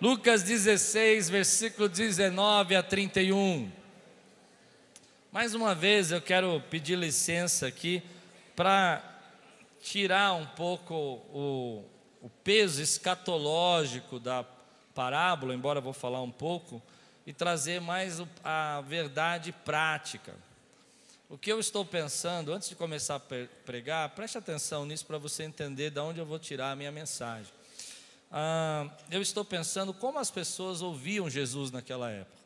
Lucas 16, versículo 19 a 31. Mais uma vez eu quero pedir licença aqui para tirar um pouco o, o peso escatológico da parábola, embora eu vou falar um pouco, e trazer mais a verdade prática. O que eu estou pensando, antes de começar a pregar, preste atenção nisso para você entender de onde eu vou tirar a minha mensagem. Ah, eu estou pensando como as pessoas ouviam Jesus naquela época.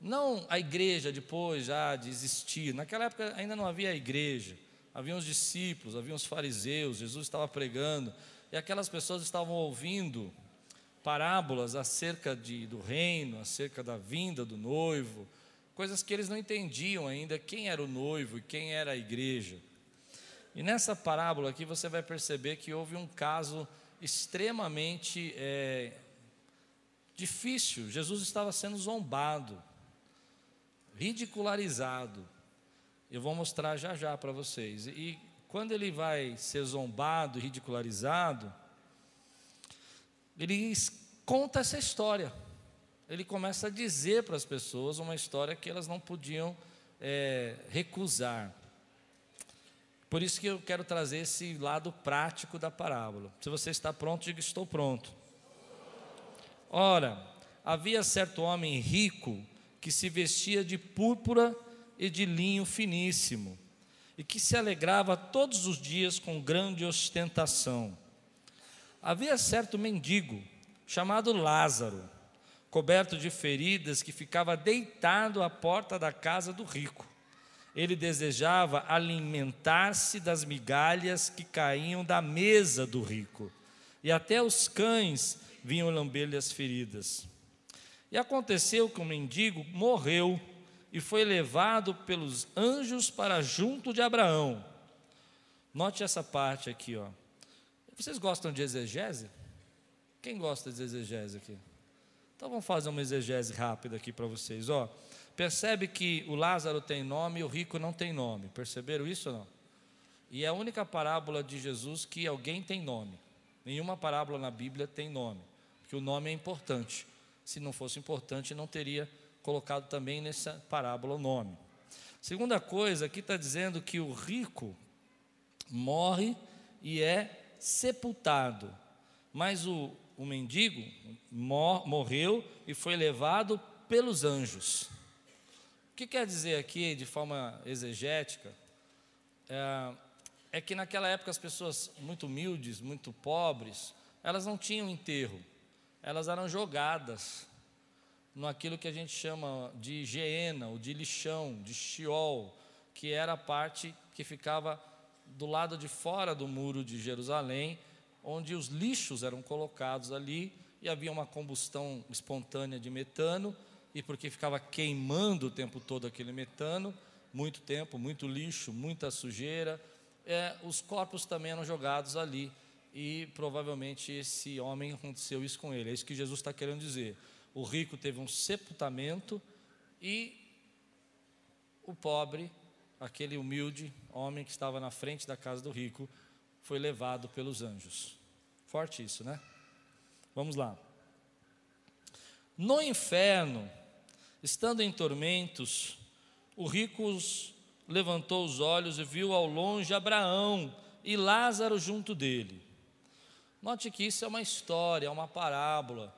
Não a igreja depois já de existir. Naquela época ainda não havia igreja. Havia os discípulos, havia os fariseus, Jesus estava pregando. E aquelas pessoas estavam ouvindo parábolas acerca de, do reino, acerca da vinda do noivo, coisas que eles não entendiam ainda quem era o noivo e quem era a igreja. E nessa parábola aqui você vai perceber que houve um caso extremamente é, difícil. Jesus estava sendo zombado, ridicularizado. Eu vou mostrar já já para vocês. E quando ele vai ser zombado, ridicularizado, ele conta essa história ele começa a dizer para as pessoas uma história que elas não podiam é, recusar. Por isso que eu quero trazer esse lado prático da parábola. Se você está pronto, diga: Estou pronto. Ora, havia certo homem rico que se vestia de púrpura e de linho finíssimo, e que se alegrava todos os dias com grande ostentação. Havia certo mendigo, chamado Lázaro, coberto de feridas, que ficava deitado à porta da casa do rico. Ele desejava alimentar-se das migalhas que caíam da mesa do rico, e até os cães vinham lamber-lhe as feridas. E aconteceu que o mendigo morreu e foi levado pelos anjos para junto de Abraão. Note essa parte aqui, ó. Vocês gostam de exegese? Quem gosta de exegese aqui? Então vamos fazer uma exegese rápida aqui para vocês. Ó, percebe que o Lázaro tem nome e o rico não tem nome. Perceberam isso ou não? E é a única parábola de Jesus que alguém tem nome. Nenhuma parábola na Bíblia tem nome, porque o nome é importante. Se não fosse importante, não teria colocado também nessa parábola o nome. Segunda coisa, aqui está dizendo que o rico morre e é sepultado, mas o o mendigo mor, morreu e foi levado pelos anjos. O que quer dizer aqui, de forma exegética, é, é que naquela época as pessoas muito humildes, muito pobres, elas não tinham enterro, elas eram jogadas naquilo que a gente chama de geena, ou de lixão, de Sheol, que era a parte que ficava do lado de fora do muro de Jerusalém, onde os lixos eram colocados ali e havia uma combustão espontânea de metano, e porque ficava queimando o tempo todo aquele metano, muito tempo, muito lixo, muita sujeira, é, os corpos também eram jogados ali, e provavelmente esse homem aconteceu isso com ele, é isso que Jesus está querendo dizer. O rico teve um sepultamento e o pobre, aquele humilde homem que estava na frente da casa do rico, foi levado pelos anjos. Forte isso, né? Vamos lá. No inferno, estando em tormentos, o rico levantou os olhos e viu ao longe Abraão e Lázaro junto dele. Note que isso é uma história, é uma parábola.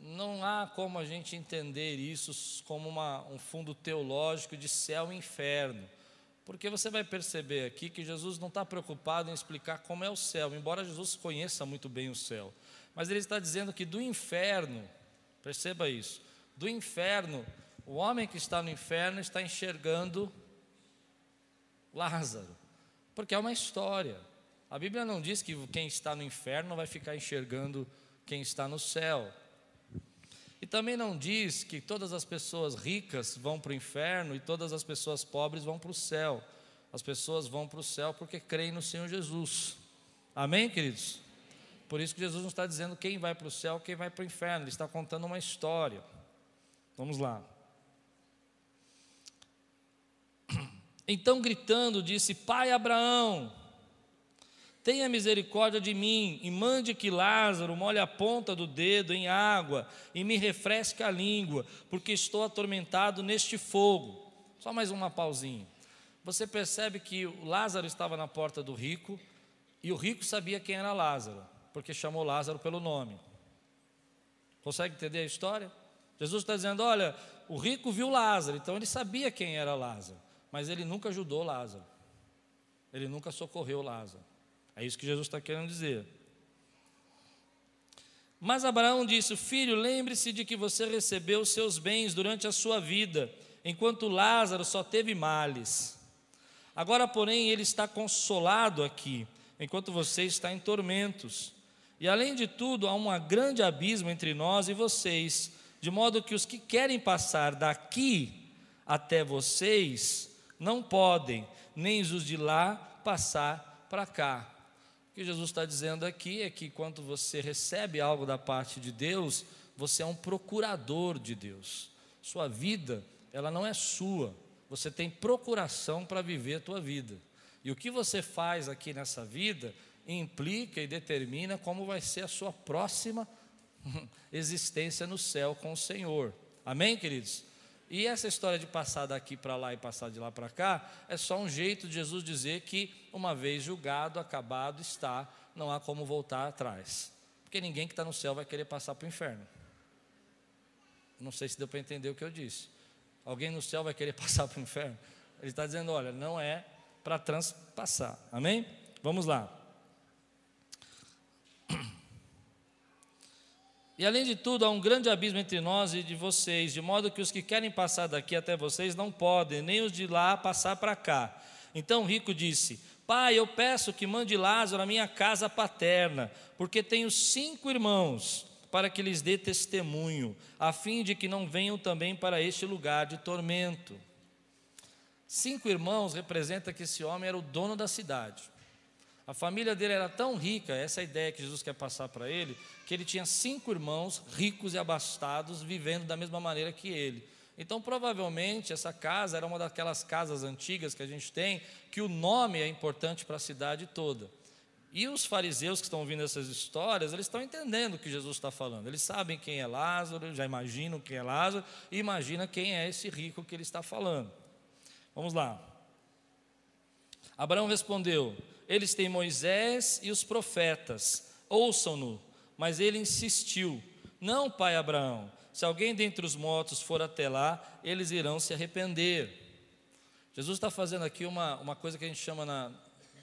Não há como a gente entender isso como uma, um fundo teológico de céu e inferno. Porque você vai perceber aqui que Jesus não está preocupado em explicar como é o céu, embora Jesus conheça muito bem o céu. Mas ele está dizendo que do inferno, perceba isso, do inferno, o homem que está no inferno está enxergando Lázaro, porque é uma história. A Bíblia não diz que quem está no inferno vai ficar enxergando quem está no céu. E também não diz que todas as pessoas ricas vão para o inferno e todas as pessoas pobres vão para o céu. As pessoas vão para o céu porque creem no Senhor Jesus. Amém, queridos? Por isso que Jesus não está dizendo quem vai para o céu, quem vai para o inferno. Ele está contando uma história. Vamos lá. Então, gritando, disse: Pai Abraão, Tenha misericórdia de mim e mande que Lázaro molhe a ponta do dedo em água e me refresque a língua, porque estou atormentado neste fogo. Só mais uma pausinha. Você percebe que Lázaro estava na porta do rico e o rico sabia quem era Lázaro, porque chamou Lázaro pelo nome. Consegue entender a história? Jesus está dizendo: olha, o rico viu Lázaro, então ele sabia quem era Lázaro, mas ele nunca ajudou Lázaro, ele nunca socorreu Lázaro. É isso que Jesus está querendo dizer. Mas Abraão disse: Filho, lembre-se de que você recebeu seus bens durante a sua vida, enquanto Lázaro só teve males. Agora, porém, ele está consolado aqui, enquanto você está em tormentos. E além de tudo, há um grande abismo entre nós e vocês, de modo que os que querem passar daqui até vocês não podem, nem os de lá passar para cá. O que Jesus está dizendo aqui é que quando você recebe algo da parte de Deus, você é um procurador de Deus. Sua vida, ela não é sua. Você tem procuração para viver a tua vida. E o que você faz aqui nessa vida implica e determina como vai ser a sua próxima existência no céu com o Senhor. Amém, queridos? E essa história de passar daqui para lá e passar de lá para cá é só um jeito de Jesus dizer que, uma vez julgado, acabado está, não há como voltar atrás. Porque ninguém que está no céu vai querer passar para o inferno. Não sei se deu para entender o que eu disse. Alguém no céu vai querer passar para o inferno? Ele está dizendo: olha, não é para transpassar. Amém? Vamos lá. E além de tudo, há um grande abismo entre nós e de vocês, de modo que os que querem passar daqui até vocês não podem, nem os de lá passar para cá. Então o rico disse: Pai, eu peço que mande Lázaro à minha casa paterna, porque tenho cinco irmãos, para que lhes dê testemunho, a fim de que não venham também para este lugar de tormento. Cinco irmãos representa que esse homem era o dono da cidade. A família dele era tão rica, essa é a ideia que Jesus quer passar para ele, que ele tinha cinco irmãos ricos e abastados vivendo da mesma maneira que ele. Então, provavelmente, essa casa era uma daquelas casas antigas que a gente tem, que o nome é importante para a cidade toda. E os fariseus que estão ouvindo essas histórias, eles estão entendendo o que Jesus está falando. Eles sabem quem é Lázaro, já imaginam quem é Lázaro, e imagina quem é esse rico que ele está falando. Vamos lá. Abraão respondeu: eles têm Moisés e os profetas, ouçam-no. Mas ele insistiu: Não, pai Abraão, se alguém dentre os mortos for até lá, eles irão se arrepender. Jesus está fazendo aqui uma, uma coisa que a gente chama na,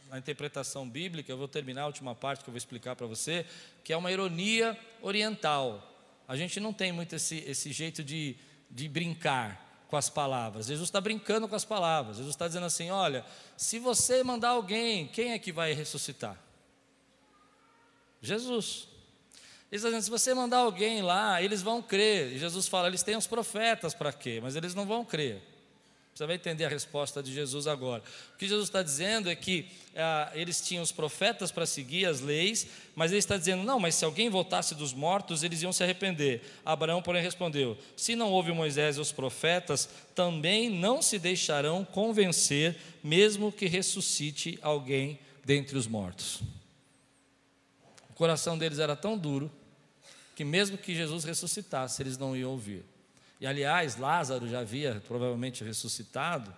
na interpretação bíblica, eu vou terminar a última parte que eu vou explicar para você, que é uma ironia oriental. A gente não tem muito esse, esse jeito de, de brincar com as palavras. Jesus está brincando com as palavras. Jesus está dizendo assim: olha, se você mandar alguém, quem é que vai ressuscitar? Jesus. Ele está dizendo: se você mandar alguém lá, eles vão crer. E Jesus fala: eles têm os profetas para quê? Mas eles não vão crer. Você vai entender a resposta de Jesus agora. O que Jesus está dizendo é que ah, eles tinham os profetas para seguir as leis, mas ele está dizendo: não, mas se alguém voltasse dos mortos, eles iam se arrepender. Abraão, porém, respondeu: se não houve Moisés e os profetas, também não se deixarão convencer, mesmo que ressuscite alguém dentre os mortos. O coração deles era tão duro que, mesmo que Jesus ressuscitasse, eles não iam ouvir. E aliás, Lázaro já havia provavelmente ressuscitado.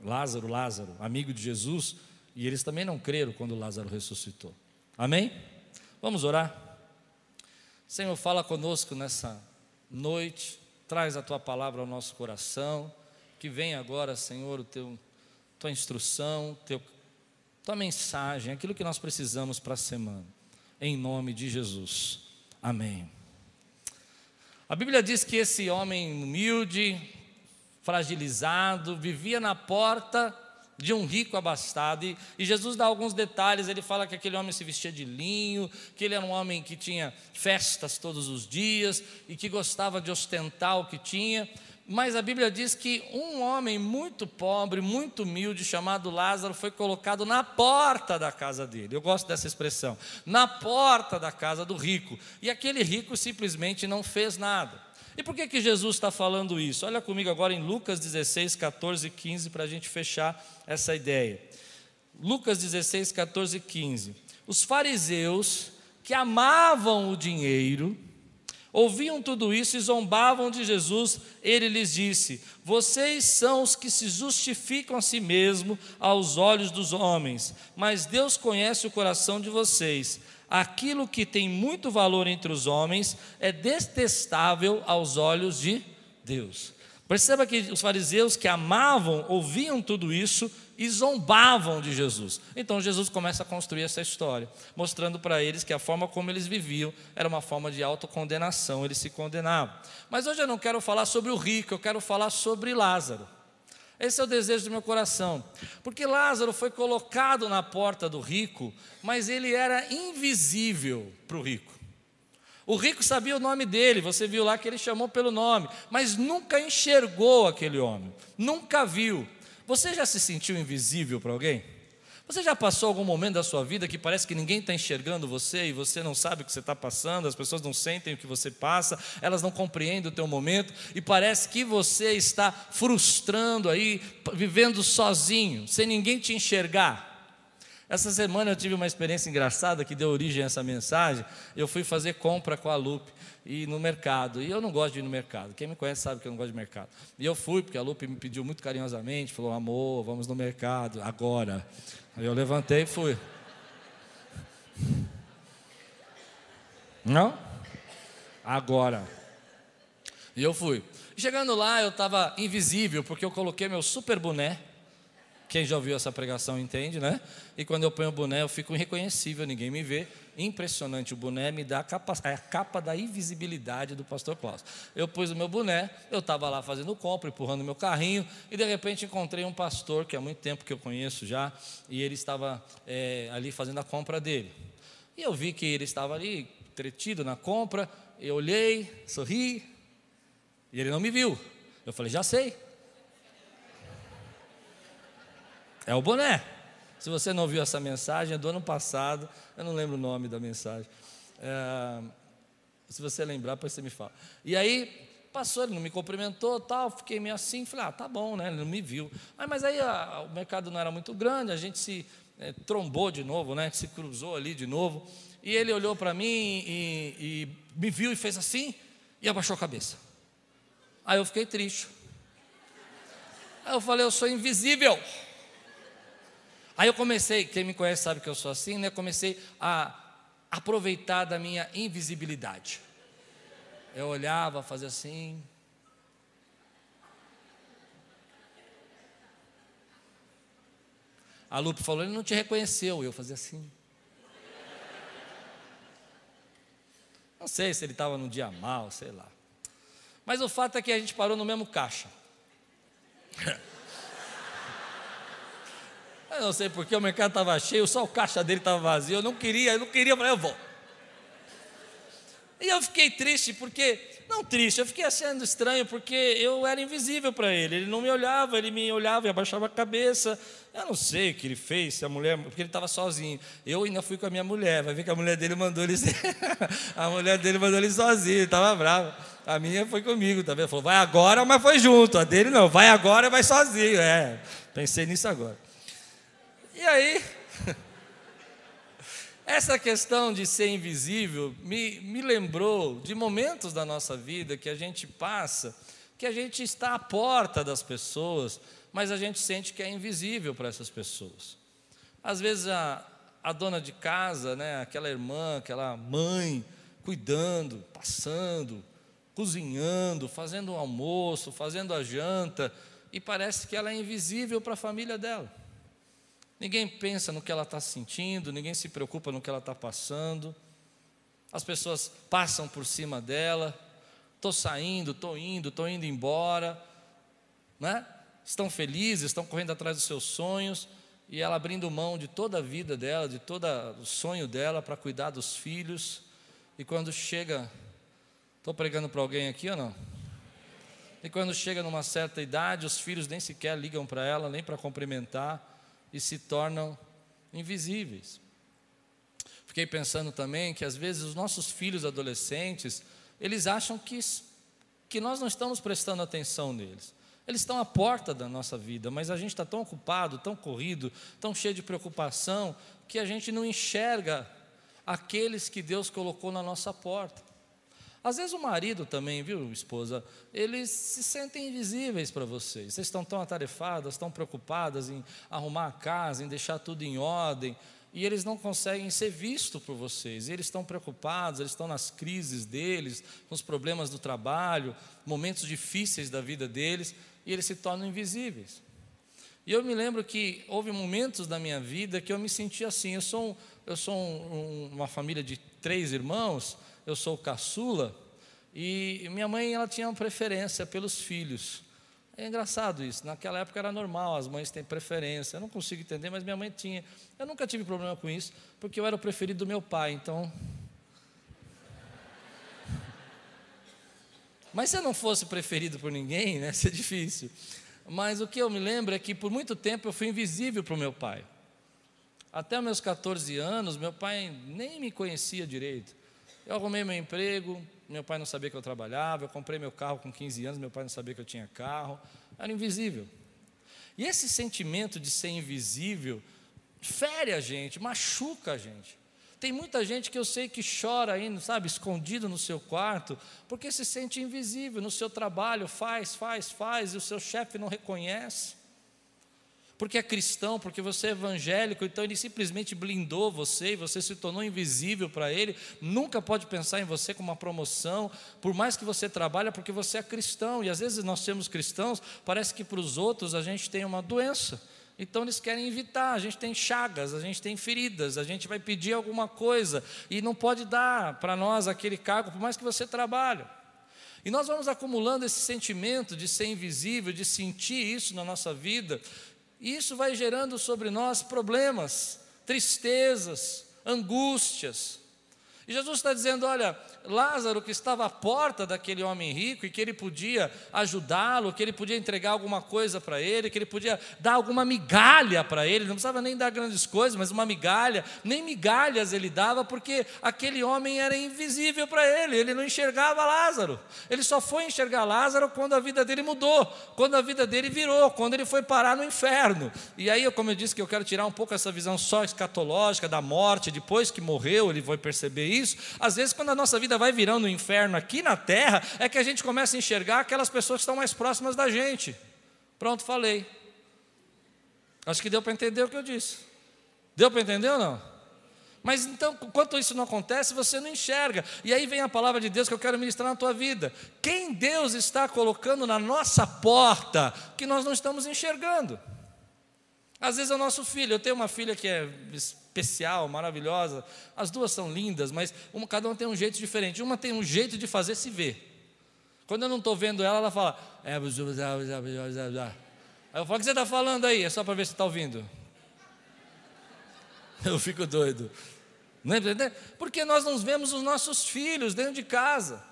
Lázaro, Lázaro, amigo de Jesus, e eles também não creram quando Lázaro ressuscitou. Amém? Vamos orar. Senhor, fala conosco nessa noite, traz a tua palavra ao nosso coração, que venha agora, Senhor, o teu tua instrução, teu, tua mensagem, aquilo que nós precisamos para a semana. Em nome de Jesus. Amém. A Bíblia diz que esse homem humilde, fragilizado, vivia na porta de um rico abastado. E, e, Jesus dá alguns detalhes. Ele fala que aquele homem se vestia de linho, que ele era um homem que tinha festas todos os dias e que gostava de ostentar o que tinha. Mas a Bíblia diz que um homem muito pobre, muito humilde, chamado Lázaro, foi colocado na porta da casa dele. Eu gosto dessa expressão. Na porta da casa do rico. E aquele rico simplesmente não fez nada. E por que, que Jesus está falando isso? Olha comigo agora em Lucas 16, 14 e 15 para a gente fechar essa ideia. Lucas 16, 14 e 15. Os fariseus que amavam o dinheiro, ouviam tudo isso e zombavam de Jesus. Ele lhes disse: Vocês são os que se justificam a si mesmo aos olhos dos homens, mas Deus conhece o coração de vocês. Aquilo que tem muito valor entre os homens é detestável aos olhos de Deus. Perceba que os fariseus que amavam, ouviam tudo isso e zombavam de Jesus. Então Jesus começa a construir essa história, mostrando para eles que a forma como eles viviam era uma forma de autocondenação, eles se condenavam. Mas hoje eu não quero falar sobre o rico, eu quero falar sobre Lázaro. Esse é o desejo do meu coração, porque Lázaro foi colocado na porta do rico, mas ele era invisível para o rico. O rico sabia o nome dele, você viu lá que ele chamou pelo nome, mas nunca enxergou aquele homem, nunca viu. Você já se sentiu invisível para alguém? Você já passou algum momento da sua vida que parece que ninguém está enxergando você e você não sabe o que você está passando, as pessoas não sentem o que você passa, elas não compreendem o teu momento e parece que você está frustrando aí, vivendo sozinho, sem ninguém te enxergar? Essa semana eu tive uma experiência engraçada que deu origem a essa mensagem. Eu fui fazer compra com a Lupe e no mercado. E eu não gosto de ir no mercado. Quem me conhece sabe que eu não gosto de mercado. E eu fui, porque a Lupe me pediu muito carinhosamente, falou: amor, vamos no mercado, agora. Aí eu levantei e fui. Não? Agora. E eu fui. Chegando lá, eu estava invisível, porque eu coloquei meu super boné quem já ouviu essa pregação entende, né? E quando eu ponho o boné, eu fico irreconhecível, ninguém me vê. Impressionante, o boné me dá a capa, a capa da invisibilidade do pastor Klaus. Eu pus o meu boné, eu estava lá fazendo compra, empurrando meu carrinho, e de repente encontrei um pastor que há muito tempo que eu conheço já, e ele estava é, ali fazendo a compra dele. E eu vi que ele estava ali, entretido na compra, eu olhei, sorri, e ele não me viu. Eu falei, já sei, É o boné. Se você não viu essa mensagem, é do ano passado, eu não lembro o nome da mensagem. É, se você lembrar, depois você me fala. E aí, passou, ele não me cumprimentou, tal, fiquei meio assim, falei, ah, tá bom, né? Ele não me viu. Ah, mas aí a, o mercado não era muito grande, a gente se é, trombou de novo, né? Se cruzou ali de novo. E ele olhou para mim e, e me viu e fez assim e abaixou a cabeça. Aí eu fiquei triste. Aí eu falei, eu sou invisível. Aí eu comecei, quem me conhece sabe que eu sou assim, né? Comecei a aproveitar da minha invisibilidade. Eu olhava, fazia assim. A Lupe falou, ele não te reconheceu. Eu fazia assim. Não sei se ele estava num dia mal, sei lá. Mas o fato é que a gente parou no mesmo caixa. Eu não sei porque o mercado estava cheio, só o caixa dele estava vazio. Eu não queria, eu não queria, eu falei, eu vou. E eu fiquei triste porque, não triste, eu fiquei achando estranho porque eu era invisível para ele. Ele não me olhava, ele me olhava e abaixava a cabeça. Eu não sei o que ele fez, se a mulher, porque ele estava sozinho. Eu ainda fui com a minha mulher, vai ver que a mulher dele mandou ele. a mulher dele mandou ele sozinho, ele estava bravo. A minha foi comigo também. Falou, vai agora, mas foi junto. A dele não, vai agora, vai sozinho. É, pensei nisso agora. E aí, essa questão de ser invisível me, me lembrou de momentos da nossa vida que a gente passa, que a gente está à porta das pessoas, mas a gente sente que é invisível para essas pessoas. Às vezes a, a dona de casa, né, aquela irmã, aquela mãe, cuidando, passando, cozinhando, fazendo o um almoço, fazendo a janta, e parece que ela é invisível para a família dela. Ninguém pensa no que ela está sentindo, ninguém se preocupa no que ela está passando. As pessoas passam por cima dela. Estou saindo, estou indo, estou indo embora. Né? Estão felizes, estão correndo atrás dos seus sonhos. E ela abrindo mão de toda a vida dela, de todo o sonho dela para cuidar dos filhos. E quando chega. Estou pregando para alguém aqui ou não? E quando chega numa certa idade, os filhos nem sequer ligam para ela, nem para cumprimentar e se tornam invisíveis. Fiquei pensando também que às vezes os nossos filhos adolescentes, eles acham que, que nós não estamos prestando atenção neles. Eles estão à porta da nossa vida, mas a gente está tão ocupado, tão corrido, tão cheio de preocupação, que a gente não enxerga aqueles que Deus colocou na nossa porta. Às vezes o marido também, viu, esposa, eles se sentem invisíveis para vocês. Vocês estão tão atarefadas, tão preocupadas em arrumar a casa, em deixar tudo em ordem, e eles não conseguem ser vistos por vocês. Eles estão preocupados, eles estão nas crises deles, nos problemas do trabalho, momentos difíceis da vida deles, e eles se tornam invisíveis. E eu me lembro que houve momentos da minha vida que eu me senti assim. Eu sou, um, eu sou um, uma família de três irmãos, eu sou caçula, e minha mãe ela tinha uma preferência pelos filhos. É engraçado isso, naquela época era normal, as mães têm preferência. Eu não consigo entender, mas minha mãe tinha. Eu nunca tive problema com isso, porque eu era o preferido do meu pai, então. Mas se eu não fosse preferido por ninguém, né, seria difícil. Mas o que eu me lembro é que por muito tempo eu fui invisível para o meu pai. Até meus 14 anos, meu pai nem me conhecia direito. Eu arrumei meu emprego, meu pai não sabia que eu trabalhava, eu comprei meu carro com 15 anos, meu pai não sabia que eu tinha carro, era invisível. E esse sentimento de ser invisível fere a gente, machuca a gente. Tem muita gente que eu sei que chora ainda, sabe, escondido no seu quarto, porque se sente invisível no seu trabalho, faz, faz, faz, e o seu chefe não reconhece porque é cristão, porque você é evangélico, então ele simplesmente blindou você e você se tornou invisível para ele, nunca pode pensar em você como uma promoção, por mais que você trabalhe, porque você é cristão, e às vezes nós temos cristãos, parece que para os outros a gente tem uma doença. Então eles querem evitar, a gente tem chagas, a gente tem feridas, a gente vai pedir alguma coisa e não pode dar para nós aquele cargo, por mais que você trabalhe. E nós vamos acumulando esse sentimento de ser invisível, de sentir isso na nossa vida, e isso vai gerando sobre nós problemas, tristezas, angústias. E Jesus está dizendo: olha, Lázaro, que estava à porta daquele homem rico e que ele podia ajudá-lo, que ele podia entregar alguma coisa para ele, que ele podia dar alguma migalha para ele, não precisava nem dar grandes coisas, mas uma migalha, nem migalhas ele dava, porque aquele homem era invisível para ele, ele não enxergava Lázaro, ele só foi enxergar Lázaro quando a vida dele mudou, quando a vida dele virou, quando ele foi parar no inferno. E aí, como eu disse, que eu quero tirar um pouco essa visão só escatológica da morte, depois que morreu, ele foi perceber isso. Às vezes, quando a nossa vida vida vai virando um inferno aqui na terra, é que a gente começa a enxergar aquelas pessoas que estão mais próximas da gente. Pronto, falei. Acho que deu para entender o que eu disse. Deu para entender ou não? Mas então, enquanto isso não acontece, você não enxerga. E aí vem a palavra de Deus que eu quero ministrar na tua vida. Quem Deus está colocando na nossa porta que nós não estamos enxergando? Às vezes é o nosso filho. Eu tenho uma filha que é especial, maravilhosa. As duas são lindas, mas uma, cada uma tem um jeito diferente. Uma tem um jeito de fazer se ver. Quando eu não estou vendo ela, ela fala. É, aí eu falo: o que você está falando aí? É só para ver se está ouvindo. Eu fico doido. Não é? Porque nós não vemos os nossos filhos dentro de casa.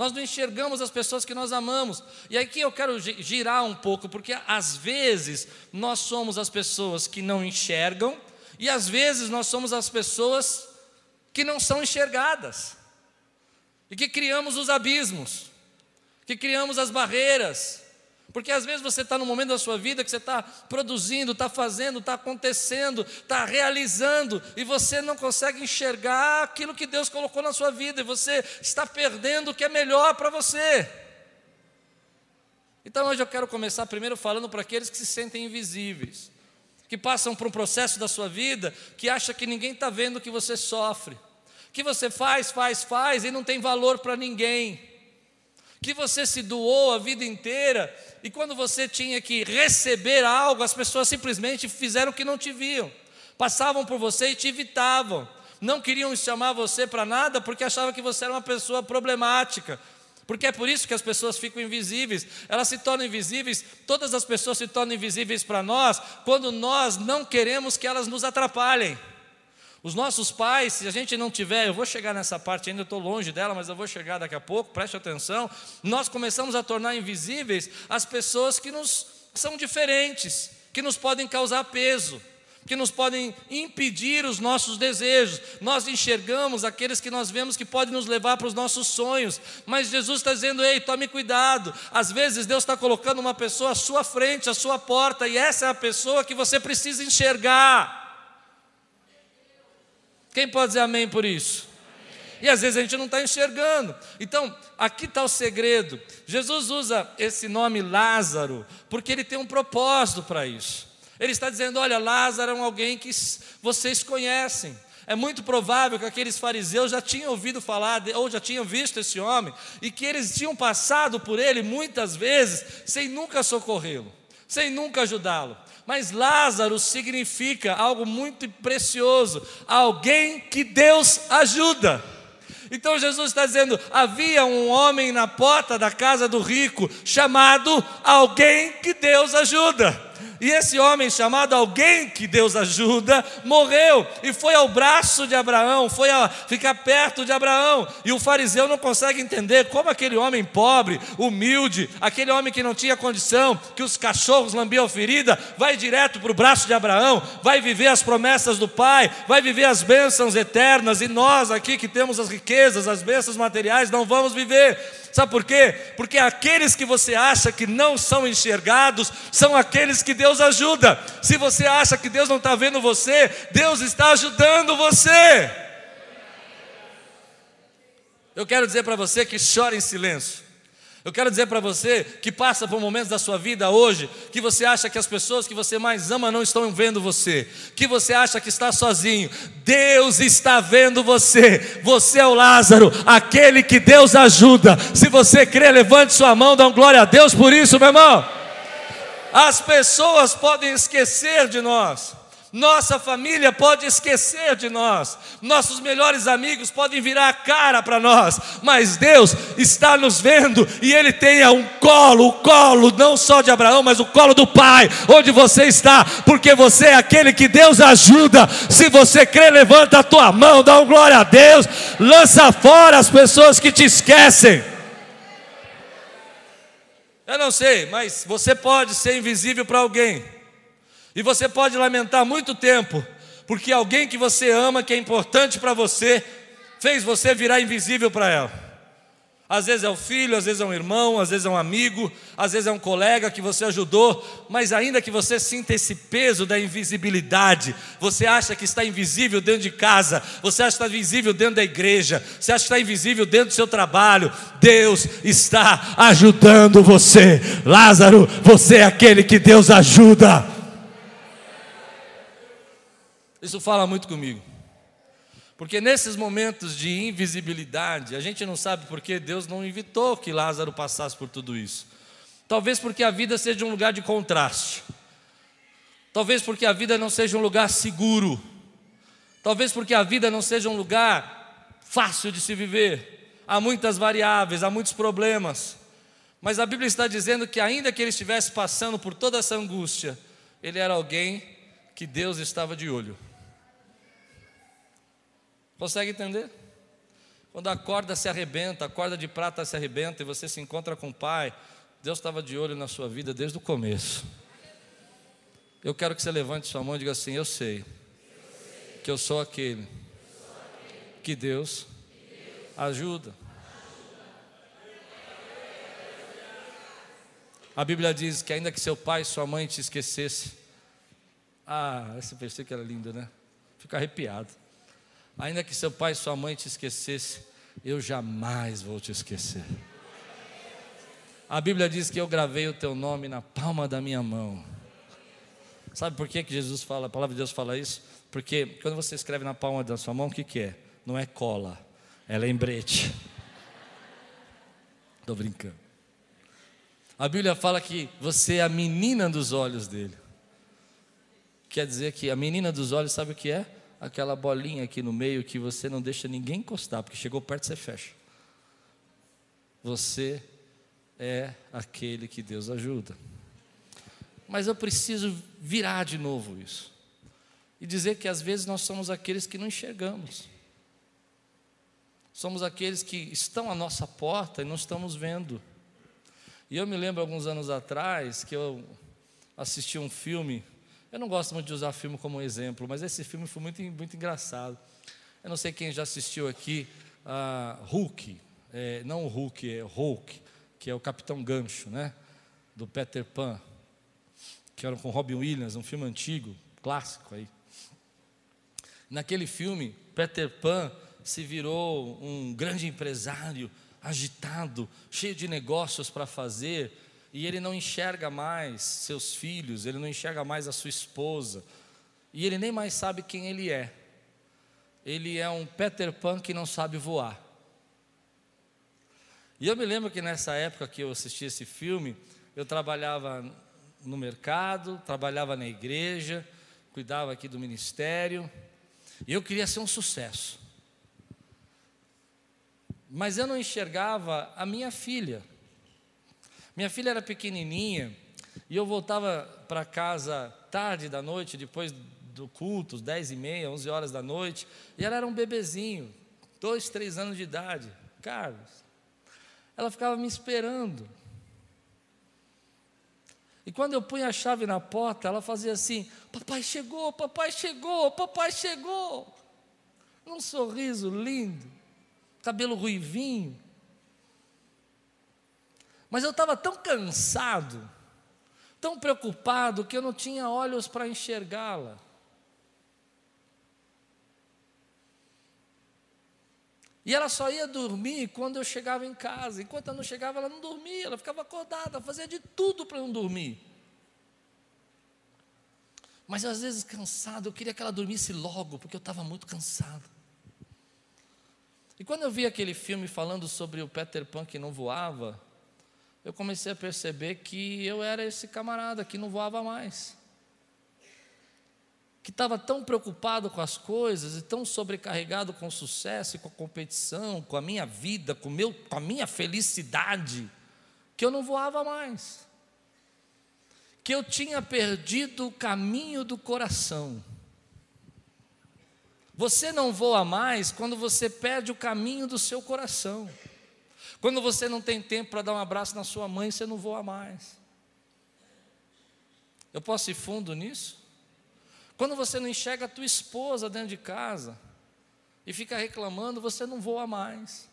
Nós não enxergamos as pessoas que nós amamos. E aqui eu quero girar um pouco, porque às vezes nós somos as pessoas que não enxergam e às vezes nós somos as pessoas que não são enxergadas, e que criamos os abismos, que criamos as barreiras, porque às vezes você está no momento da sua vida que você está produzindo, está fazendo, está acontecendo, está realizando, e você não consegue enxergar aquilo que Deus colocou na sua vida, e você está perdendo o que é melhor para você. Então hoje eu quero começar primeiro falando para aqueles que se sentem invisíveis que passam por um processo da sua vida que acha que ninguém está vendo que você sofre, que você faz, faz, faz e não tem valor para ninguém, que você se doou a vida inteira e quando você tinha que receber algo, as pessoas simplesmente fizeram que não te viam, passavam por você e te evitavam, não queriam chamar você para nada porque achavam que você era uma pessoa problemática, porque é por isso que as pessoas ficam invisíveis, elas se tornam invisíveis, todas as pessoas se tornam invisíveis para nós, quando nós não queremos que elas nos atrapalhem. Os nossos pais, se a gente não tiver, eu vou chegar nessa parte ainda, estou longe dela, mas eu vou chegar daqui a pouco, preste atenção. Nós começamos a tornar invisíveis as pessoas que nos são diferentes, que nos podem causar peso que nos podem impedir os nossos desejos. Nós enxergamos aqueles que nós vemos que podem nos levar para os nossos sonhos, mas Jesus está dizendo: ei, tome cuidado. Às vezes Deus está colocando uma pessoa à sua frente, à sua porta, e essa é a pessoa que você precisa enxergar. Quem pode dizer amém por isso? E às vezes a gente não está enxergando. Então, aqui está o segredo. Jesus usa esse nome Lázaro, porque ele tem um propósito para isso. Ele está dizendo: olha, Lázaro é alguém que vocês conhecem. É muito provável que aqueles fariseus já tinham ouvido falar, ou já tinham visto esse homem, e que eles tinham passado por ele muitas vezes, sem nunca socorrê-lo, sem nunca ajudá-lo. Mas Lázaro significa algo muito precioso, alguém que Deus ajuda. Então Jesus está dizendo: havia um homem na porta da casa do rico, chamado alguém que Deus ajuda. E esse homem, chamado alguém que Deus ajuda, morreu e foi ao braço de Abraão, foi a ficar perto de Abraão. E o fariseu não consegue entender como aquele homem pobre, humilde, aquele homem que não tinha condição, que os cachorros lambiam ferida, vai direto para o braço de Abraão, vai viver as promessas do Pai, vai viver as bênçãos eternas. E nós aqui que temos as riquezas, as bênçãos materiais, não vamos viver. Sabe por quê? Porque aqueles que você acha que não são enxergados são aqueles que Deus ajuda. Se você acha que Deus não está vendo você, Deus está ajudando você. Eu quero dizer para você que chora em silêncio. Eu quero dizer para você que passa por momentos da sua vida hoje que você acha que as pessoas que você mais ama não estão vendo você, que você acha que está sozinho. Deus está vendo você. Você é o Lázaro, aquele que Deus ajuda. Se você crê, levante sua mão, dá um glória a Deus por isso, meu irmão. As pessoas podem esquecer de nós. Nossa família pode esquecer de nós, nossos melhores amigos podem virar a cara para nós, mas Deus está nos vendo e Ele tem um colo, o colo não só de Abraão, mas o colo do Pai, onde você está, porque você é aquele que Deus ajuda. Se você crê, levanta a tua mão, dá um glória a Deus, lança fora as pessoas que te esquecem. Eu não sei, mas você pode ser invisível para alguém. E você pode lamentar muito tempo, porque alguém que você ama, que é importante para você, fez você virar invisível para ela. Às vezes é o filho, às vezes é um irmão, às vezes é um amigo, às vezes é um colega que você ajudou, mas ainda que você sinta esse peso da invisibilidade, você acha que está invisível dentro de casa, você acha que está invisível dentro da igreja, você acha que está invisível dentro do seu trabalho, Deus está ajudando você. Lázaro, você é aquele que Deus ajuda. Isso fala muito comigo. Porque nesses momentos de invisibilidade, a gente não sabe por que Deus não evitou que Lázaro passasse por tudo isso. Talvez porque a vida seja um lugar de contraste. Talvez porque a vida não seja um lugar seguro. Talvez porque a vida não seja um lugar fácil de se viver. Há muitas variáveis, há muitos problemas. Mas a Bíblia está dizendo que, ainda que ele estivesse passando por toda essa angústia, ele era alguém que Deus estava de olho. Consegue entender? Quando a corda se arrebenta, a corda de prata se arrebenta e você se encontra com o Pai, Deus estava de olho na sua vida desde o começo. Eu quero que você levante sua mão e diga assim: Eu sei que eu sou aquele que Deus ajuda. A Bíblia diz que ainda que seu pai e sua mãe te esquecesse, ah, esse versículo era lindo, né? Fica arrepiado. Ainda que seu pai e sua mãe te esquecesse, eu jamais vou te esquecer. A Bíblia diz que eu gravei o teu nome na palma da minha mão. Sabe por que, que Jesus fala, a palavra de Deus fala isso? Porque quando você escreve na palma da sua mão, o que, que é? Não é cola, é lembrete. Estou brincando. A Bíblia fala que você é a menina dos olhos dele. Quer dizer que a menina dos olhos, sabe o que é? Aquela bolinha aqui no meio que você não deixa ninguém encostar, porque chegou perto você fecha. Você é aquele que Deus ajuda. Mas eu preciso virar de novo isso. E dizer que às vezes nós somos aqueles que não enxergamos. Somos aqueles que estão à nossa porta e não estamos vendo. E eu me lembro alguns anos atrás que eu assisti um filme Eu não gosto muito de usar filme como exemplo, mas esse filme foi muito, muito engraçado. Eu não sei quem já assistiu aqui a Hulk, é, não Hulk, é Hulk, que é o Capitão Gancho, né? Do Peter Pan, que era com Robin Williams, um filme antigo, clássico aí. Naquele filme, Peter Pan se virou um grande empresário, agitado, cheio de negócios para fazer, e ele não enxerga mais seus filhos, ele não enxerga mais a sua esposa, e ele nem mais sabe quem ele é. Ele é um Peter Pan que não sabe voar. E eu me lembro que nessa época que eu assisti esse filme, eu trabalhava no mercado, trabalhava na igreja, cuidava aqui do ministério, e eu queria ser um sucesso. Mas eu não enxergava a minha filha. Minha filha era pequenininha e eu voltava para casa tarde da noite, depois do culto, 10 e meia, 11 horas da noite, e ela era um bebezinho, dois, três anos de idade, Carlos. Ela ficava me esperando. E quando eu punha a chave na porta, ela fazia assim: Papai chegou, papai chegou, papai chegou. Um sorriso lindo cabelo ruivinho. Mas eu estava tão cansado, tão preocupado, que eu não tinha olhos para enxergá-la. E ela só ia dormir quando eu chegava em casa. Enquanto eu não chegava, ela não dormia, ela ficava acordada, fazia de tudo para não dormir. Mas às vezes cansado, eu queria que ela dormisse logo, porque eu estava muito cansado. E quando eu vi aquele filme falando sobre o Peter Pan que não voava, eu comecei a perceber que eu era esse camarada que não voava mais. Que estava tão preocupado com as coisas e tão sobrecarregado com o sucesso e com a competição, com a minha vida, com, meu, com a minha felicidade, que eu não voava mais. Que eu tinha perdido o caminho do coração. Você não voa mais quando você perde o caminho do seu coração. Quando você não tem tempo para dar um abraço na sua mãe, você não voa mais. Eu posso ir fundo nisso? Quando você não enxerga a tua esposa dentro de casa e fica reclamando, você não voa mais.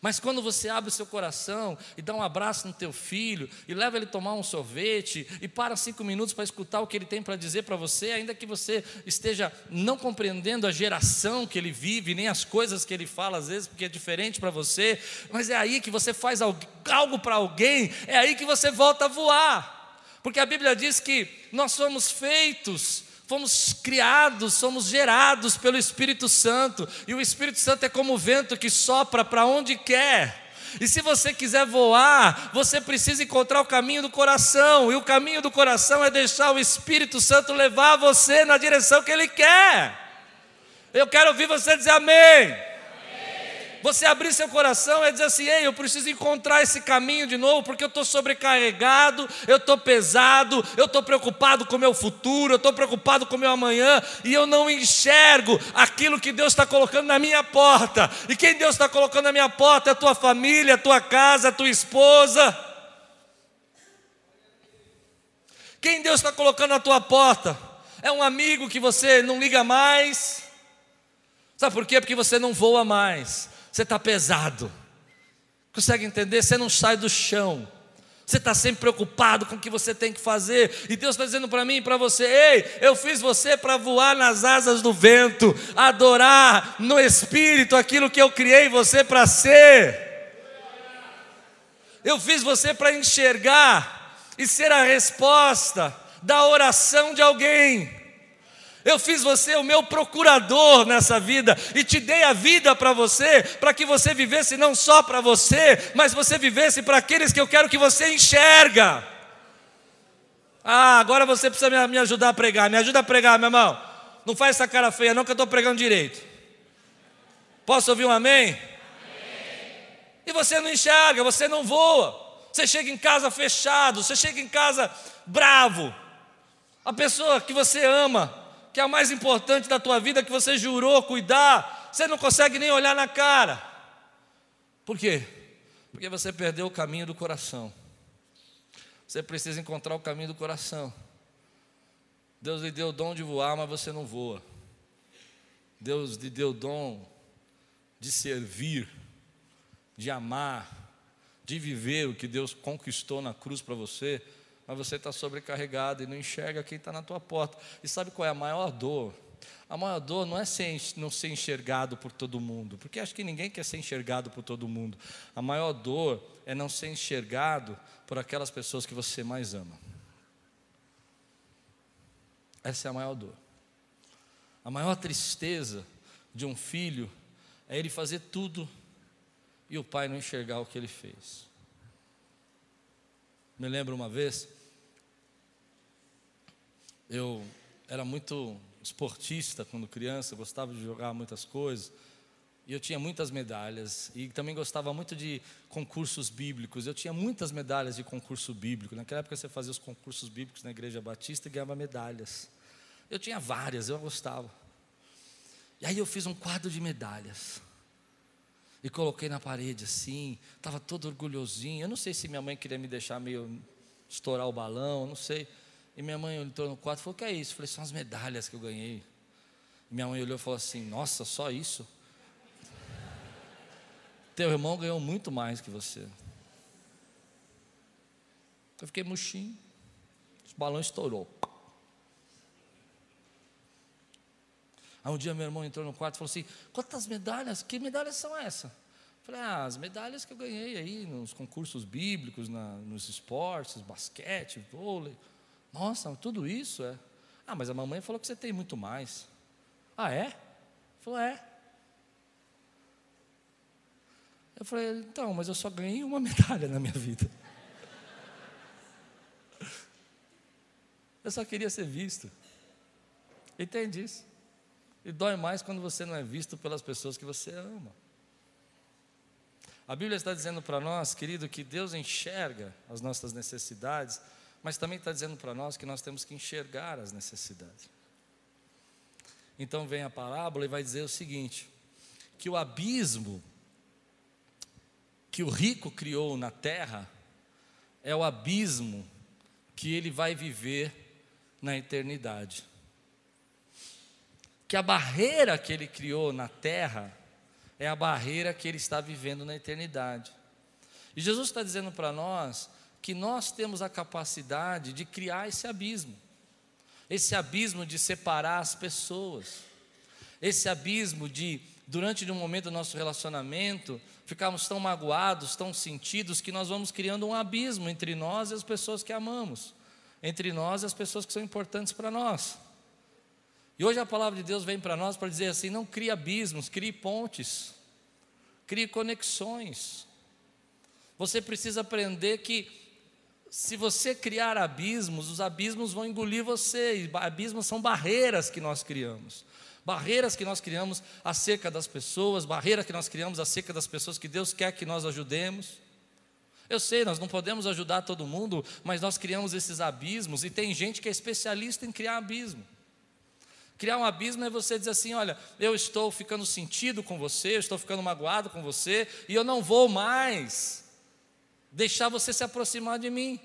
Mas quando você abre o seu coração e dá um abraço no teu filho e leva ele tomar um sorvete e para cinco minutos para escutar o que ele tem para dizer para você, ainda que você esteja não compreendendo a geração que ele vive, nem as coisas que ele fala às vezes, porque é diferente para você, mas é aí que você faz algo para alguém, é aí que você volta a voar. Porque a Bíblia diz que nós somos feitos fomos criados, somos gerados pelo Espírito Santo, e o Espírito Santo é como o vento que sopra para onde quer. E se você quiser voar, você precisa encontrar o caminho do coração, e o caminho do coração é deixar o Espírito Santo levar você na direção que Ele quer. Eu quero ouvir você dizer amém. Você abrir seu coração e dizer assim: ei, eu preciso encontrar esse caminho de novo, porque eu estou sobrecarregado, eu estou pesado, eu estou preocupado com o meu futuro, eu estou preocupado com o meu amanhã, e eu não enxergo aquilo que Deus está colocando na minha porta. E quem Deus está colocando na minha porta é a tua família, a tua casa, a tua esposa. Quem Deus está colocando na tua porta? É um amigo que você não liga mais. Sabe por quê? Porque você não voa mais você está pesado. Consegue entender? Você não sai do chão. Você está sempre preocupado com o que você tem que fazer. E Deus está dizendo para mim e para você: Ei, eu fiz você para voar nas asas do vento, adorar no espírito aquilo que eu criei você para ser. Eu fiz você para enxergar e ser a resposta da oração de alguém. Eu fiz você o meu procurador nessa vida e te dei a vida para você, para que você vivesse não só para você, mas você vivesse para aqueles que eu quero que você enxerga. Ah, agora você precisa me ajudar a pregar. Me ajuda a pregar, meu irmão. Não faz essa cara feia, não, que eu estou pregando direito. Posso ouvir um amém? amém? E você não enxerga, você não voa. Você chega em casa fechado, você chega em casa bravo. A pessoa que você ama que é a mais importante da tua vida, que você jurou cuidar, você não consegue nem olhar na cara. Por quê? Porque você perdeu o caminho do coração. Você precisa encontrar o caminho do coração. Deus lhe deu o dom de voar, mas você não voa. Deus lhe deu o dom de servir, de amar, de viver o que Deus conquistou na cruz para você, mas você está sobrecarregado e não enxerga quem está na tua porta. E sabe qual é a maior dor? A maior dor não é ser, não ser enxergado por todo mundo, porque acho que ninguém quer ser enxergado por todo mundo. A maior dor é não ser enxergado por aquelas pessoas que você mais ama. Essa é a maior dor. A maior tristeza de um filho é ele fazer tudo e o pai não enxergar o que ele fez. Me lembro uma vez, eu era muito esportista quando criança, gostava de jogar muitas coisas, e eu tinha muitas medalhas, e também gostava muito de concursos bíblicos. Eu tinha muitas medalhas de concurso bíblico. Naquela época você fazia os concursos bíblicos na Igreja Batista e ganhava medalhas. Eu tinha várias, eu gostava. E aí eu fiz um quadro de medalhas. E coloquei na parede assim, estava todo orgulhosinho. Eu não sei se minha mãe queria me deixar meio estourar o balão, não sei. E minha mãe entrou no quarto e falou: O que é isso? Eu falei: São as medalhas que eu ganhei. E minha mãe olhou e falou assim: Nossa, só isso? Teu irmão ganhou muito mais que você. Eu fiquei murchinho. O balão estourou. Aí um dia meu irmão entrou no quarto e falou assim: Quantas medalhas? Que medalhas são essas? Eu falei: Ah, as medalhas que eu ganhei aí nos concursos bíblicos, na, nos esportes, basquete, vôlei. Nossa, tudo isso é. Ah, mas a mamãe falou que você tem muito mais. Ah, é? Falou: É. Eu falei: Então, mas eu só ganhei uma medalha na minha vida. Eu só queria ser visto. Entende isso? E dói mais quando você não é visto pelas pessoas que você ama. A Bíblia está dizendo para nós, querido, que Deus enxerga as nossas necessidades, mas também está dizendo para nós que nós temos que enxergar as necessidades. Então vem a parábola e vai dizer o seguinte: que o abismo que o rico criou na terra é o abismo que ele vai viver na eternidade que a barreira que ele criou na terra é a barreira que ele está vivendo na eternidade. E Jesus está dizendo para nós que nós temos a capacidade de criar esse abismo, esse abismo de separar as pessoas, esse abismo de, durante um momento do nosso relacionamento, ficarmos tão magoados, tão sentidos, que nós vamos criando um abismo entre nós e as pessoas que amamos, entre nós e as pessoas que são importantes para nós. E hoje a palavra de Deus vem para nós para dizer assim: não crie abismos, crie pontes, crie conexões. Você precisa aprender que se você criar abismos, os abismos vão engolir você. E abismos são barreiras que nós criamos. Barreiras que nós criamos acerca das pessoas, barreiras que nós criamos acerca das pessoas que Deus quer que nós ajudemos. Eu sei, nós não podemos ajudar todo mundo, mas nós criamos esses abismos e tem gente que é especialista em criar abismo. Criar um abismo é você dizer assim: olha, eu estou ficando sentido com você, eu estou ficando magoado com você, e eu não vou mais deixar você se aproximar de mim.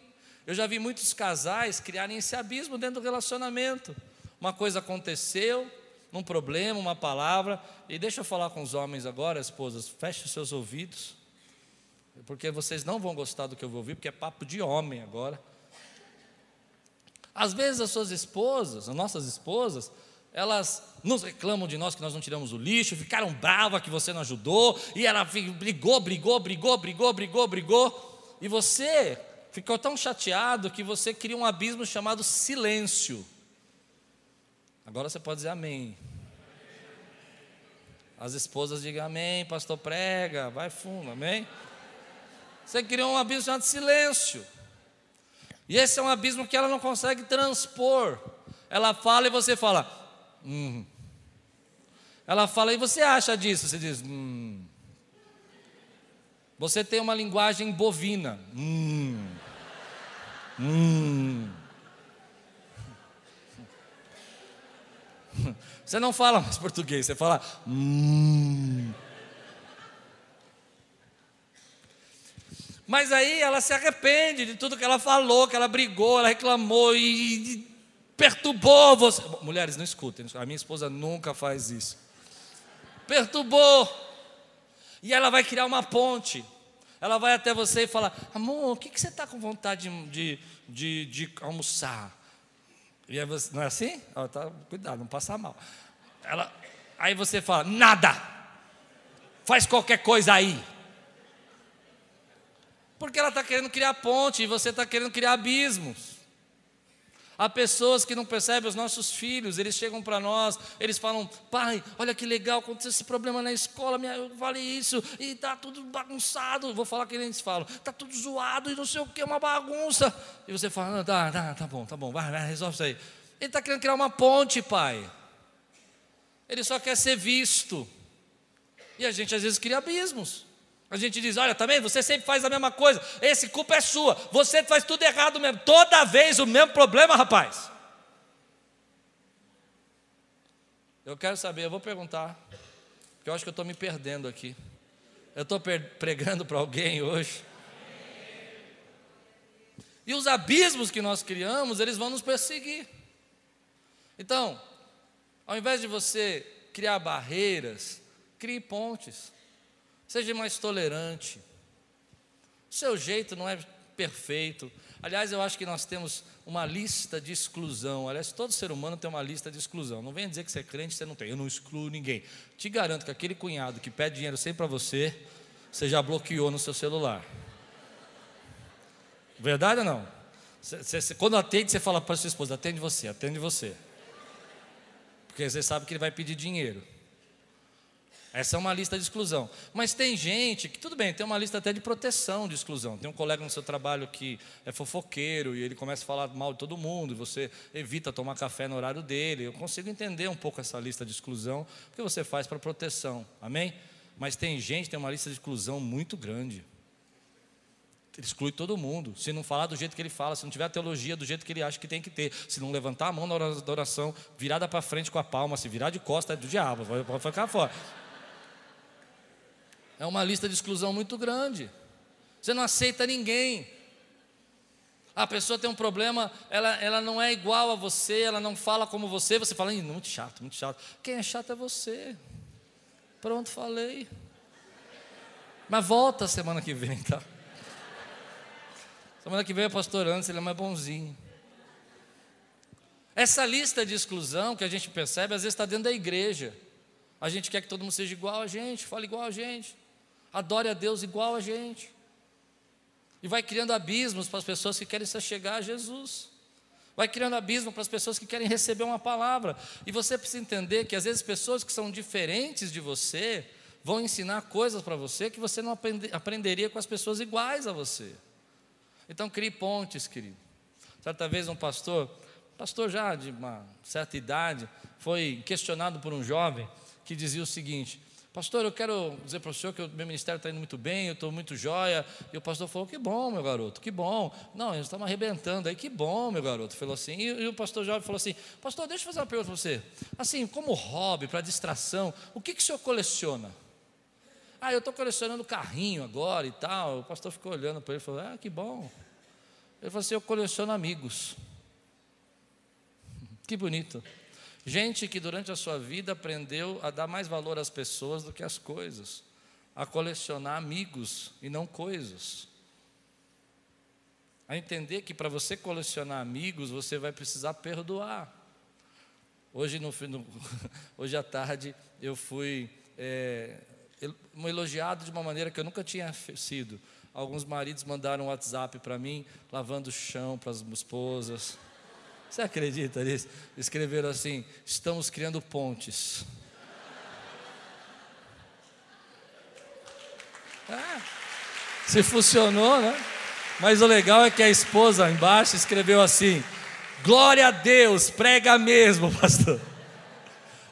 Eu já vi muitos casais criarem esse abismo dentro do relacionamento. Uma coisa aconteceu, um problema, uma palavra, e deixa eu falar com os homens agora, esposas, feche seus ouvidos, porque vocês não vão gostar do que eu vou ouvir, porque é papo de homem agora. Às vezes as suas esposas, as nossas esposas, elas nos reclamam de nós que nós não tiramos o lixo, ficaram bravas que você não ajudou, e ela brigou, brigou, brigou, brigou, brigou, brigou, e você ficou tão chateado que você cria um abismo chamado silêncio. Agora você pode dizer amém. As esposas digam amém, pastor prega, vai fundo, amém? Você criou um abismo chamado silêncio. E esse é um abismo que ela não consegue transpor. Ela fala e você fala, Hum. Ela fala, e você acha disso? Você diz, hum. Você tem uma linguagem bovina. Hum. Hum. Você não fala mais português, você fala. Hum. Mas aí ela se arrepende de tudo que ela falou, que ela brigou, ela reclamou e perturbou você. Mulheres, não escutem, a minha esposa nunca faz isso. Perturbou. E ela vai criar uma ponte. Ela vai até você e fala: Amor, o que, que você está com vontade de, de, de, almoçar? E aí você, não é assim? Oh, tá, cuidado, não passa mal. Ela, aí você fala: Nada. Faz qualquer coisa aí. Porque ela está querendo criar ponte e você está querendo criar abismos. Há pessoas que não percebem os nossos filhos, eles chegam para nós, eles falam: pai, olha que legal, aconteceu esse problema na escola, eu falei isso, e está tudo bagunçado. Vou falar que eles falam: está tudo zoado e não sei o que, uma bagunça. E você fala: ah, tá, tá, tá bom, tá bom, vai, vai, resolve isso aí. Ele está querendo criar uma ponte, pai. Ele só quer ser visto. E a gente às vezes cria abismos. A gente diz: olha, também, tá você sempre faz a mesma coisa, esse culpa é sua, você faz tudo errado mesmo, toda vez o mesmo problema, rapaz. Eu quero saber, eu vou perguntar, porque eu acho que eu estou me perdendo aqui. Eu estou pregando para alguém hoje. E os abismos que nós criamos, eles vão nos perseguir. Então, ao invés de você criar barreiras, crie pontes. Seja mais tolerante. O seu jeito não é perfeito. Aliás, eu acho que nós temos uma lista de exclusão. Aliás, todo ser humano tem uma lista de exclusão. Não venha dizer que você é crente, você não tem. Eu não excluo ninguém. Te garanto que aquele cunhado que pede dinheiro sempre para você, você já bloqueou no seu celular. Verdade ou não? Você, você, quando atende, você fala para sua esposa: atende você, atende você. Porque você sabe que ele vai pedir dinheiro. Essa é uma lista de exclusão. Mas tem gente que, tudo bem, tem uma lista até de proteção de exclusão. Tem um colega no seu trabalho que é fofoqueiro e ele começa a falar mal de todo mundo, e você evita tomar café no horário dele. Eu consigo entender um pouco essa lista de exclusão, porque você faz para proteção. Amém? Mas tem gente que tem uma lista de exclusão muito grande. Ele exclui todo mundo. Se não falar do jeito que ele fala, se não tiver a teologia do jeito que ele acha que tem que ter, se não levantar a mão na oração, virada para frente com a palma, se virar de costa é do diabo, vai ficar fora. É uma lista de exclusão muito grande. Você não aceita ninguém. A pessoa tem um problema, ela, ela não é igual a você, ela não fala como você, você fala, muito chato, muito chato. Quem é chato é você. Pronto, falei. Mas volta semana que vem, tá? Semana que vem o pastor antes, ele é mais bonzinho. Essa lista de exclusão que a gente percebe, às vezes está dentro da igreja. A gente quer que todo mundo seja igual a gente, fale igual a gente adore a Deus igual a gente. E vai criando abismos para as pessoas que querem se chegar a Jesus. Vai criando abismo para as pessoas que querem receber uma palavra. E você precisa entender que às vezes pessoas que são diferentes de você vão ensinar coisas para você que você não aprenderia com as pessoas iguais a você. Então crie pontes, querido. Certa vez um pastor, pastor já de uma certa idade, foi questionado por um jovem que dizia o seguinte: Pastor, eu quero dizer para o senhor que o meu ministério está indo muito bem, eu estou muito jóia. E o pastor falou: Que bom, meu garoto, que bom. Não, eles estamos arrebentando aí, que bom, meu garoto. Falou assim. E, e o pastor jovem falou assim: Pastor, deixa eu fazer uma pergunta para você. Assim, como hobby, para distração, o que, que o senhor coleciona? Ah, eu estou colecionando carrinho agora e tal. O pastor ficou olhando para ele e falou: Ah, que bom. Ele falou assim: Eu coleciono amigos. Que bonito. Gente que durante a sua vida aprendeu a dar mais valor às pessoas do que às coisas, a colecionar amigos e não coisas. A entender que para você colecionar amigos, você vai precisar perdoar. Hoje, no, no, hoje à tarde, eu fui é, elogiado de uma maneira que eu nunca tinha sido. Alguns maridos mandaram um WhatsApp para mim, lavando o chão para as esposas. Você acredita nisso? Escreveram assim: estamos criando pontes. Ah, se funcionou, né? Mas o legal é que a esposa embaixo escreveu assim: Glória a Deus, prega mesmo, pastor.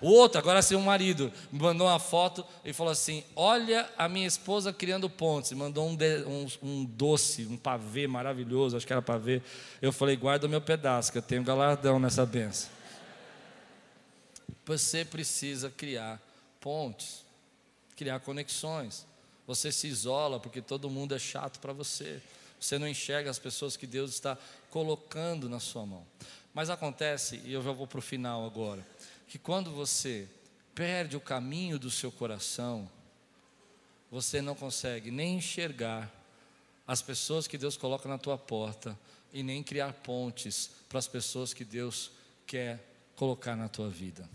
O outro, agora sim, um marido, me mandou uma foto e falou assim: Olha a minha esposa criando pontes. Mandou um, de, um, um, doce, um pavê maravilhoso, acho que era pavê. Eu falei: Guarda o meu pedaço, que eu tenho galardão nessa benção. Você precisa criar pontes, criar conexões. Você se isola porque todo mundo é chato para você. Você não enxerga as pessoas que Deus está colocando na sua mão. Mas acontece, e eu já vou para o final agora, que quando você perde o caminho do seu coração, você não consegue nem enxergar as pessoas que Deus coloca na tua porta e nem criar pontes para as pessoas que Deus quer colocar na tua vida.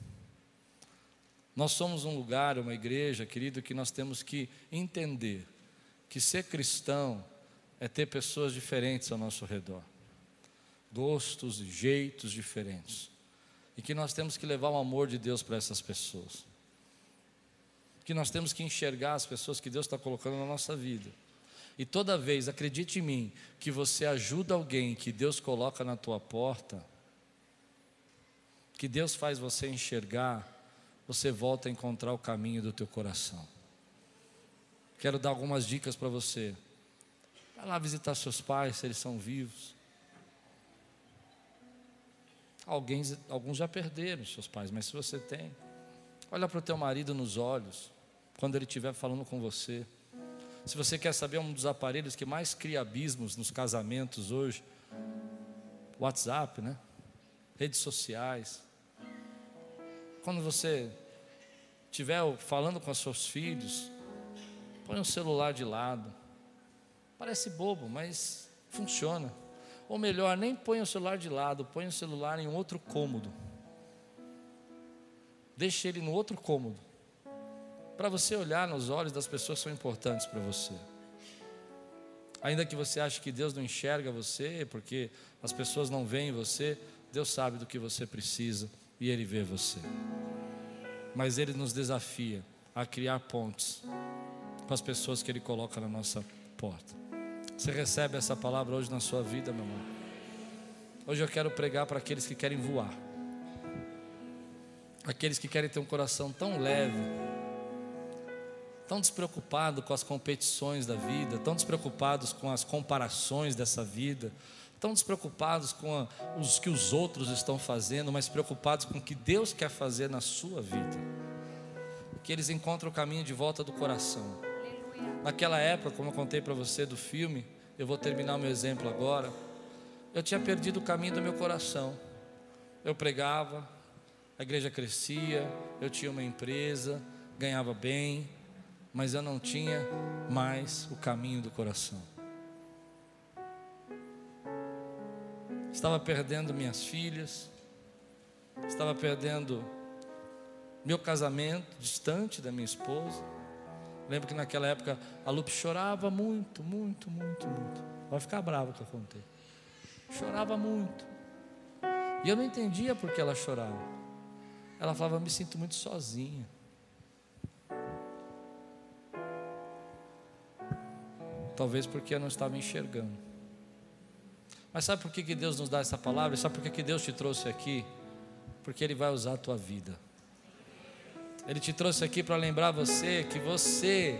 Nós somos um lugar, uma igreja, querido, que nós temos que entender que ser cristão é ter pessoas diferentes ao nosso redor, gostos e jeitos diferentes, e que nós temos que levar o amor de Deus para essas pessoas, que nós temos que enxergar as pessoas que Deus está colocando na nossa vida. E toda vez, acredite em mim, que você ajuda alguém que Deus coloca na tua porta, que Deus faz você enxergar, você volta a encontrar o caminho do teu coração. Quero dar algumas dicas para você. Vai lá visitar seus pais, se eles são vivos. Alguns, alguns já perderam seus pais, mas se você tem, olha para o teu marido nos olhos, quando ele estiver falando com você. Se você quer saber um dos aparelhos que mais cria abismos nos casamentos hoje, WhatsApp, né? Redes sociais. Quando você estiver falando com os seus filhos, põe o celular de lado. Parece bobo, mas funciona. Ou melhor, nem põe o celular de lado, põe o celular em outro cômodo. Deixe ele no outro cômodo. Para você olhar nos olhos das pessoas que são importantes para você. Ainda que você ache que Deus não enxerga você, porque as pessoas não veem você, Deus sabe do que você precisa e Ele vê você. Mas Ele nos desafia a criar pontes com as pessoas que Ele coloca na nossa porta. Você recebe essa palavra hoje na sua vida, meu irmão? Hoje eu quero pregar para aqueles que querem voar, aqueles que querem ter um coração tão leve, tão despreocupado com as competições da vida, tão despreocupados com as comparações dessa vida, tão despreocupados com a, os que os outros estão fazendo, mas preocupados com o que Deus quer fazer na sua vida. Que eles encontram o caminho de volta do coração. Naquela época, como eu contei para você do filme, eu vou terminar o meu exemplo agora. Eu tinha perdido o caminho do meu coração. Eu pregava, a igreja crescia, eu tinha uma empresa, ganhava bem, mas eu não tinha mais o caminho do coração. Estava perdendo minhas filhas, estava perdendo meu casamento distante da minha esposa. Lembro que naquela época a Lupe chorava muito, muito, muito, muito. Vai ficar brava que eu contei. Chorava muito. E eu não entendia por que ela chorava. Ela falava: Me sinto muito sozinha. Talvez porque eu não estava enxergando. Mas sabe por que, Deus nos dá essa palavra? Sabe por que Deus te trouxe aqui? Porque Ele vai usar a tua vida. Ele te trouxe aqui para lembrar você que você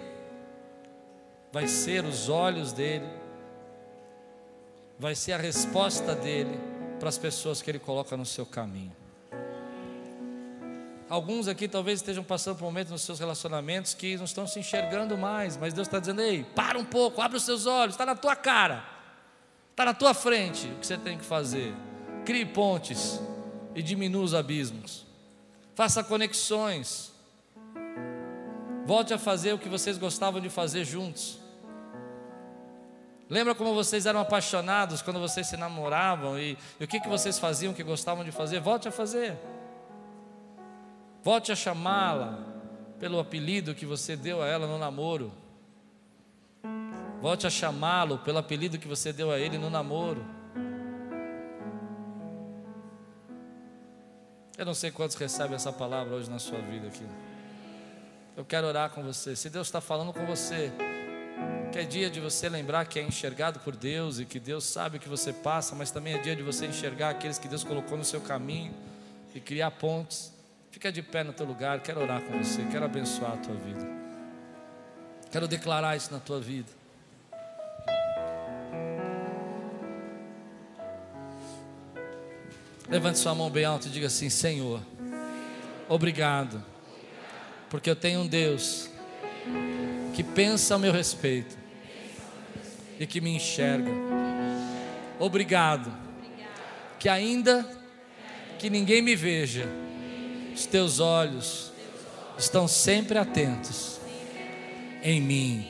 vai ser os olhos dele, vai ser a resposta dele para as pessoas que ele coloca no seu caminho. Alguns aqui talvez estejam passando por um momento nos seus relacionamentos que não estão se enxergando mais, mas Deus está dizendo: ei, para um pouco, abre os seus olhos, está na tua cara, está na tua frente o que você tem que fazer. Crie pontes e diminua os abismos, faça conexões Volte a fazer o que vocês gostavam de fazer juntos. Lembra como vocês eram apaixonados quando vocês se namoravam e, e o que, que vocês faziam que gostavam de fazer? Volte a fazer. Volte a chamá-la pelo apelido que você deu a ela no namoro. Volte a chamá-lo pelo apelido que você deu a ele no namoro. Eu não sei quantos recebem essa palavra hoje na sua vida aqui. Eu quero orar com você. Se Deus está falando com você, que é dia de você lembrar que é enxergado por Deus e que Deus sabe o que você passa, mas também é dia de você enxergar aqueles que Deus colocou no seu caminho e criar pontes. Fica de pé no teu lugar, quero orar com você, quero abençoar a tua vida. Quero declarar isso na tua vida. Levante sua mão bem alta e diga assim: Senhor, obrigado porque eu tenho um Deus que pensa a meu respeito e que me enxerga. Obrigado, que ainda que ninguém me veja, os teus olhos estão sempre atentos em mim.